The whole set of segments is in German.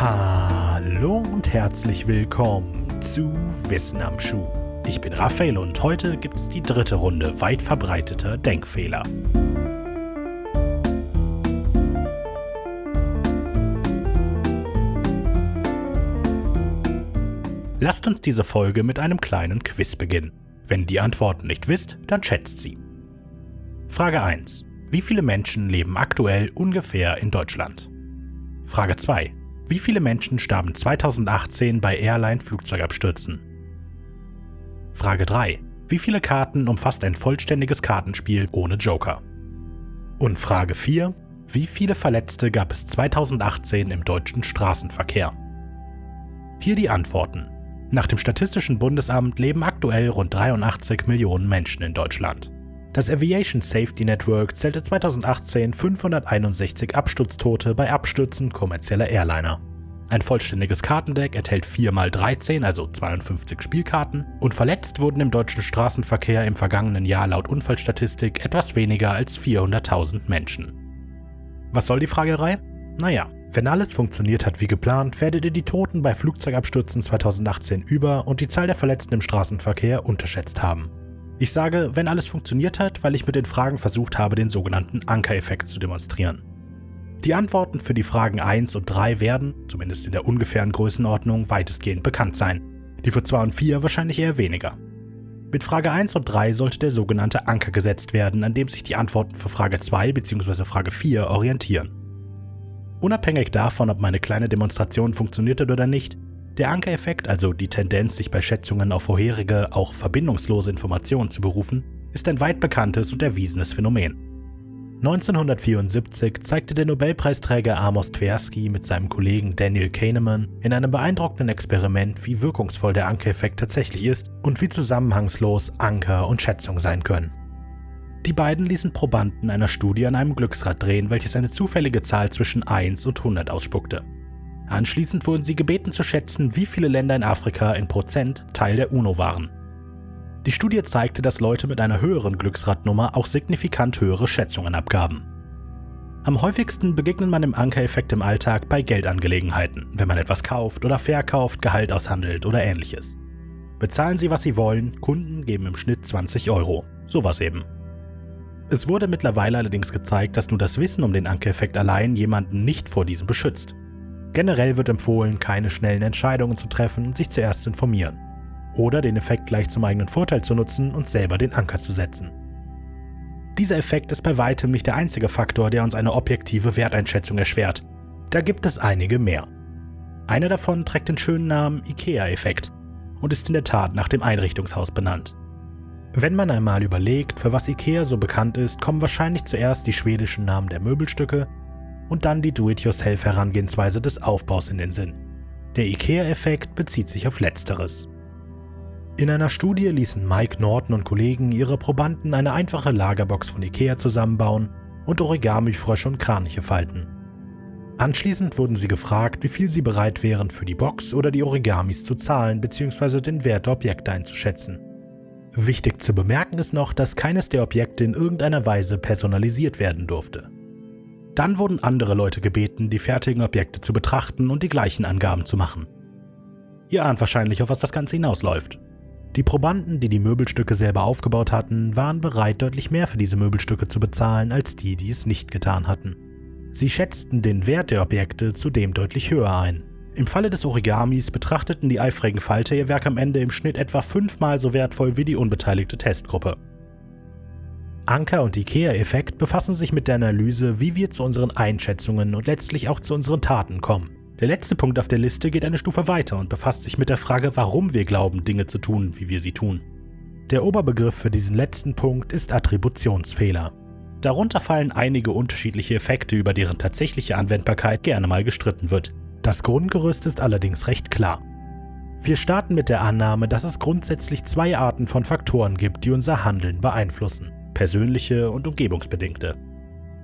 Hallo und herzlich willkommen zu Wissen am Schuh. Ich bin Raphael und heute gibt es die dritte Runde weit verbreiteter Denkfehler. Lasst uns diese Folge mit einem kleinen Quiz beginnen. Wenn die Antworten nicht wisst, dann schätzt sie. Frage 1. Wie viele Menschen leben aktuell ungefähr in Deutschland? Frage 2. Wie viele Menschen starben 2018 bei Airline-Flugzeugabstürzen? Frage 3. Wie viele Karten umfasst ein vollständiges Kartenspiel ohne Joker? Und Frage 4. Wie viele Verletzte gab es 2018 im deutschen Straßenverkehr? Hier die Antworten. Nach dem Statistischen Bundesamt leben aktuell rund 83 Millionen Menschen in Deutschland. Das Aviation Safety Network zählte 2018 561 Absturztote bei Abstürzen kommerzieller Airliner. Ein vollständiges Kartendeck enthält 4x13, also 52 Spielkarten, und verletzt wurden im deutschen Straßenverkehr im vergangenen Jahr laut Unfallstatistik etwas weniger als 400.000 Menschen. Was soll die Fragerei? Naja, wenn alles funktioniert hat wie geplant, werdet ihr die Toten bei Flugzeugabstürzen 2018 über und die Zahl der Verletzten im Straßenverkehr unterschätzt haben. Ich sage, wenn alles funktioniert hat, weil ich mit den Fragen versucht habe, den sogenannten Anker-Effekt zu demonstrieren. Die Antworten für die Fragen 1 und 3 werden, zumindest in der ungefähren Größenordnung, weitestgehend bekannt sein. Die für 2 und 4 wahrscheinlich eher weniger. Mit Frage 1 und 3 sollte der sogenannte Anker gesetzt werden, an dem sich die Antworten für Frage 2 bzw. Frage 4 orientieren. Unabhängig davon, ob meine kleine Demonstration funktioniert hat oder nicht, der Anker-Effekt, also die Tendenz, sich bei Schätzungen auf vorherige, auch verbindungslose Informationen zu berufen, ist ein weit bekanntes und erwiesenes Phänomen. 1974 zeigte der Nobelpreisträger Amos Tversky mit seinem Kollegen Daniel Kahneman in einem beeindruckenden Experiment, wie wirkungsvoll der Anker-Effekt tatsächlich ist und wie zusammenhangslos Anker und Schätzung sein können. Die beiden ließen Probanden einer Studie an einem Glücksrad drehen, welches eine zufällige Zahl zwischen 1 und 100 ausspuckte. Anschließend wurden sie gebeten zu schätzen, wie viele Länder in Afrika in Prozent Teil der UNO waren. Die Studie zeigte, dass Leute mit einer höheren Glücksradnummer auch signifikant höhere Schätzungen abgaben. Am häufigsten begegnet man dem Anker-Effekt im Alltag bei Geldangelegenheiten, wenn man etwas kauft oder verkauft, Gehalt aushandelt oder ähnliches. Bezahlen Sie, was Sie wollen, Kunden geben im Schnitt 20 Euro. Sowas eben. Es wurde mittlerweile allerdings gezeigt, dass nur das Wissen um den Anker-Effekt allein jemanden nicht vor diesem beschützt. Generell wird empfohlen, keine schnellen Entscheidungen zu treffen und sich zuerst zu informieren. Oder den Effekt gleich zum eigenen Vorteil zu nutzen und selber den Anker zu setzen. Dieser Effekt ist bei weitem nicht der einzige Faktor, der uns eine objektive Werteinschätzung erschwert. Da gibt es einige mehr. Einer davon trägt den schönen Namen IKEA-Effekt und ist in der Tat nach dem Einrichtungshaus benannt. Wenn man einmal überlegt, für was IKEA so bekannt ist, kommen wahrscheinlich zuerst die schwedischen Namen der Möbelstücke und dann die Do-it-yourself-Herangehensweise des Aufbaus in den Sinn. Der IKEA-Effekt bezieht sich auf letzteres. In einer Studie ließen Mike Norton und Kollegen ihre Probanden eine einfache Lagerbox von IKEA zusammenbauen und Origami-Frösche und Kraniche falten. Anschließend wurden sie gefragt, wie viel sie bereit wären, für die Box oder die Origamis zu zahlen bzw. den Wert der Objekte einzuschätzen. Wichtig zu bemerken ist noch, dass keines der Objekte in irgendeiner Weise personalisiert werden durfte. Dann wurden andere Leute gebeten, die fertigen Objekte zu betrachten und die gleichen Angaben zu machen. Ihr ahnt wahrscheinlich, auf was das Ganze hinausläuft. Die Probanden, die die Möbelstücke selber aufgebaut hatten, waren bereit, deutlich mehr für diese Möbelstücke zu bezahlen, als die, die es nicht getan hatten. Sie schätzten den Wert der Objekte zudem deutlich höher ein. Im Falle des Origamis betrachteten die eifrigen Falter ihr Werk am Ende im Schnitt etwa fünfmal so wertvoll wie die unbeteiligte Testgruppe. Anker und IKEA-Effekt befassen sich mit der Analyse, wie wir zu unseren Einschätzungen und letztlich auch zu unseren Taten kommen. Der letzte Punkt auf der Liste geht eine Stufe weiter und befasst sich mit der Frage, warum wir glauben, Dinge zu tun, wie wir sie tun. Der Oberbegriff für diesen letzten Punkt ist Attributionsfehler. Darunter fallen einige unterschiedliche Effekte, über deren tatsächliche Anwendbarkeit gerne mal gestritten wird. Das Grundgerüst ist allerdings recht klar. Wir starten mit der Annahme, dass es grundsätzlich zwei Arten von Faktoren gibt, die unser Handeln beeinflussen persönliche und umgebungsbedingte.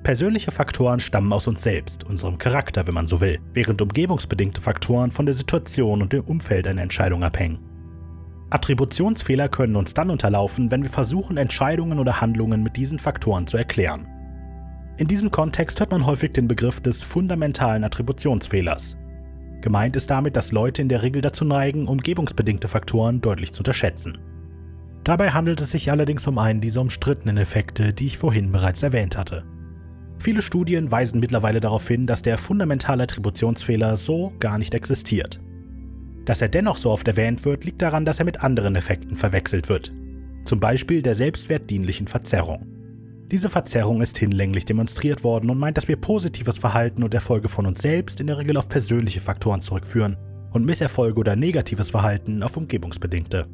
Persönliche Faktoren stammen aus uns selbst, unserem Charakter, wenn man so will, während umgebungsbedingte Faktoren von der Situation und dem Umfeld einer Entscheidung abhängen. Attributionsfehler können uns dann unterlaufen, wenn wir versuchen, Entscheidungen oder Handlungen mit diesen Faktoren zu erklären. In diesem Kontext hört man häufig den Begriff des fundamentalen Attributionsfehlers. Gemeint ist damit, dass Leute in der Regel dazu neigen, umgebungsbedingte Faktoren deutlich zu unterschätzen. Dabei handelt es sich allerdings um einen dieser umstrittenen Effekte, die ich vorhin bereits erwähnt hatte. Viele Studien weisen mittlerweile darauf hin, dass der fundamentale Attributionsfehler so gar nicht existiert. Dass er dennoch so oft erwähnt wird, liegt daran, dass er mit anderen Effekten verwechselt wird. Zum Beispiel der selbstwertdienlichen Verzerrung. Diese Verzerrung ist hinlänglich demonstriert worden und meint, dass wir positives Verhalten und Erfolge von uns selbst in der Regel auf persönliche Faktoren zurückführen und Misserfolge oder negatives Verhalten auf umgebungsbedingte.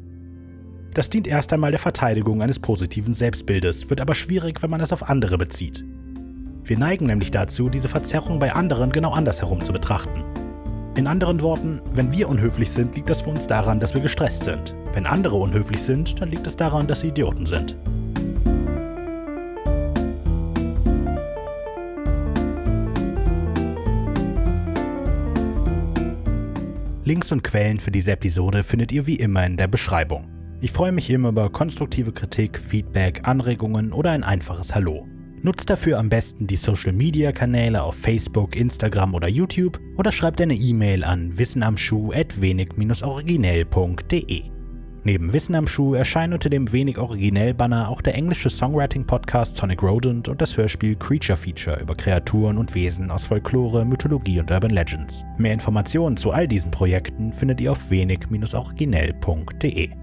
Das dient erst einmal der Verteidigung eines positiven Selbstbildes, wird aber schwierig, wenn man es auf andere bezieht. Wir neigen nämlich dazu, diese Verzerrung bei anderen genau andersherum zu betrachten. In anderen Worten, wenn wir unhöflich sind, liegt das für uns daran, dass wir gestresst sind. Wenn andere unhöflich sind, dann liegt es daran, dass sie Idioten sind. Links und Quellen für diese Episode findet ihr wie immer in der Beschreibung. Ich freue mich immer über konstruktive Kritik, Feedback, Anregungen oder ein einfaches Hallo. Nutzt dafür am besten die Social Media Kanäle auf Facebook, Instagram oder YouTube oder schreibt eine E-Mail an wissenamschuh@wenig-originell.de. Neben Wissen am Schuh erscheinen unter dem wenig originell Banner auch der englische Songwriting Podcast Sonic Rodent und das Hörspiel Creature Feature über Kreaturen und Wesen aus Folklore, Mythologie und Urban Legends. Mehr Informationen zu all diesen Projekten findet ihr auf wenig-originell.de.